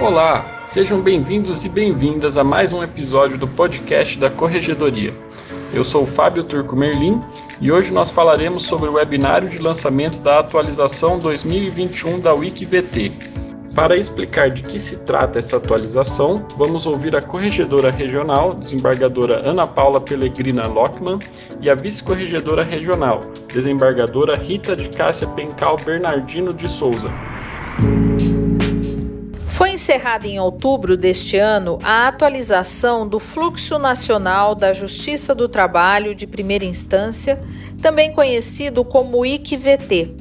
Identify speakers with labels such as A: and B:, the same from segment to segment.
A: Olá, sejam bem-vindos e bem-vindas a mais um episódio do podcast da Corregedoria. Eu sou Fábio Turco Merlin e hoje nós falaremos sobre o webinário de lançamento da atualização 2021 da WikiVT. Para explicar de que se trata essa atualização, vamos ouvir a corregedora regional, desembargadora Ana Paula Pellegrina Lockman, e a vice-corregedora regional, desembargadora Rita de Cássia Pencal Bernardino de Souza.
B: Foi encerrada em outubro deste ano a atualização do Fluxo Nacional da Justiça do Trabalho de Primeira Instância, também conhecido como ICVT.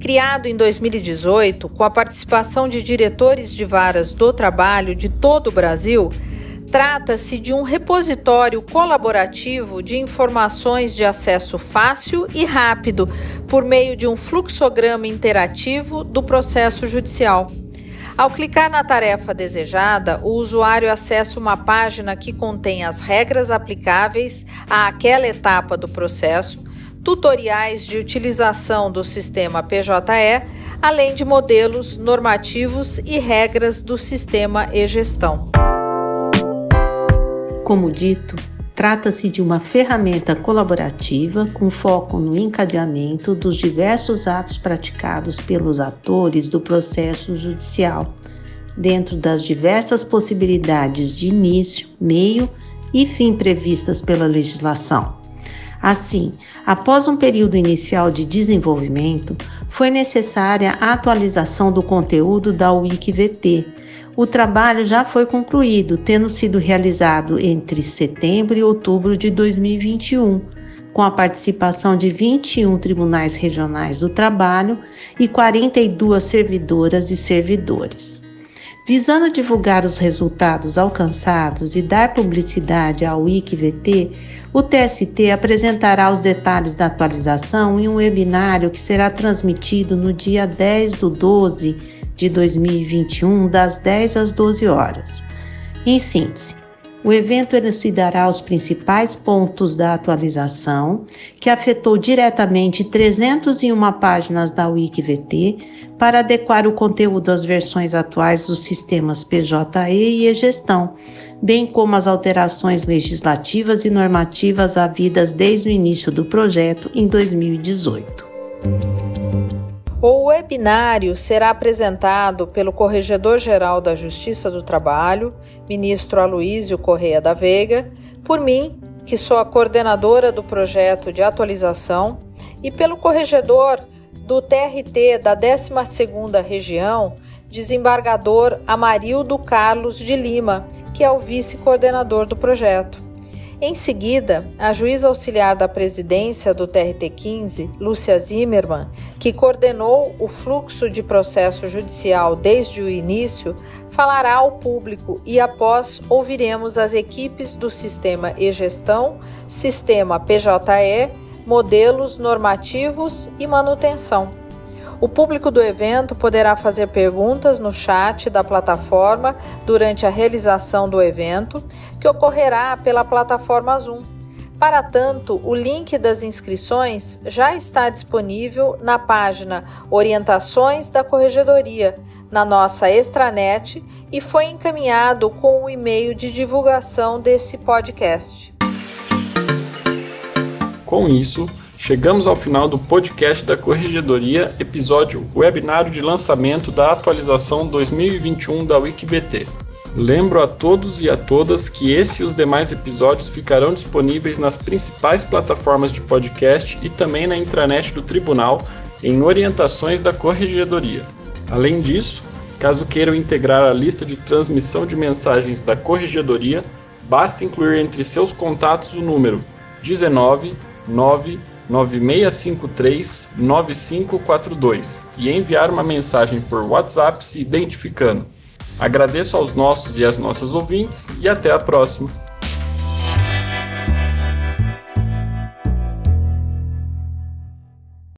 B: Criado em 2018, com a participação de diretores de varas do trabalho de todo o Brasil, trata-se de um repositório colaborativo de informações de acesso fácil e rápido por meio de um fluxograma interativo do processo judicial. Ao clicar na tarefa desejada, o usuário acessa uma página que contém as regras aplicáveis àquela etapa do processo, tutoriais de utilização do sistema PJE, além de modelos normativos e regras do sistema e-gestão.
C: Como dito, Trata-se de uma ferramenta colaborativa com foco no encadeamento dos diversos atos praticados pelos atores do processo judicial, dentro das diversas possibilidades de início, meio e fim previstas pela legislação. Assim, após um período inicial de desenvolvimento, foi necessária a atualização do conteúdo da WikiVT o trabalho já foi concluído, tendo sido realizado entre setembro e outubro de 2021, com a participação de 21 tribunais regionais do trabalho e 42 servidoras e servidores. Visando divulgar os resultados alcançados e dar publicidade ao WikiVT, o TST apresentará os detalhes da atualização em um webinário que será transmitido no dia 10 do 12 de 2021, das 10 às 12 horas. Em síntese, o evento elucidará os principais pontos da atualização, que afetou diretamente 301 páginas da WikiVT, para adequar o conteúdo às versões atuais dos sistemas PJE e e-gestão, bem como as alterações legislativas e normativas havidas desde o início do projeto em 2018.
B: O webinário será apresentado pelo Corregedor-Geral da Justiça do Trabalho, ministro Aloísio Correia da Veiga, por mim, que sou a coordenadora do projeto de atualização, e pelo corregedor do TRT da 12ª Região, desembargador Amarildo Carlos de Lima, que é o vice-coordenador do projeto. Em seguida, a juíza auxiliar da presidência do TRT-15, Lúcia Zimmermann, que coordenou o fluxo de processo judicial desde o início, falará ao público e após ouviremos as equipes do sistema e-gestão, sistema PJE, modelos normativos e manutenção. O público do evento poderá fazer perguntas no chat da plataforma durante a realização do evento, que ocorrerá pela plataforma Zoom. Para tanto, o link das inscrições já está disponível na página Orientações da Corregedoria, na nossa extranet, e foi encaminhado com o e-mail de divulgação desse podcast.
A: Com isso, Chegamos ao final do podcast da Corregedoria, episódio Webinário de lançamento da atualização 2021 da WikiBT. Lembro a todos e a todas que esse e os demais episódios ficarão disponíveis nas principais plataformas de podcast e também na intranet do Tribunal em orientações da Corregedoria. Além disso, caso queiram integrar a lista de transmissão de mensagens da Corregedoria, basta incluir entre seus contatos o número 19 9 9653 9542 e enviar uma mensagem por WhatsApp se identificando. Agradeço aos nossos e às nossas ouvintes e até a próxima.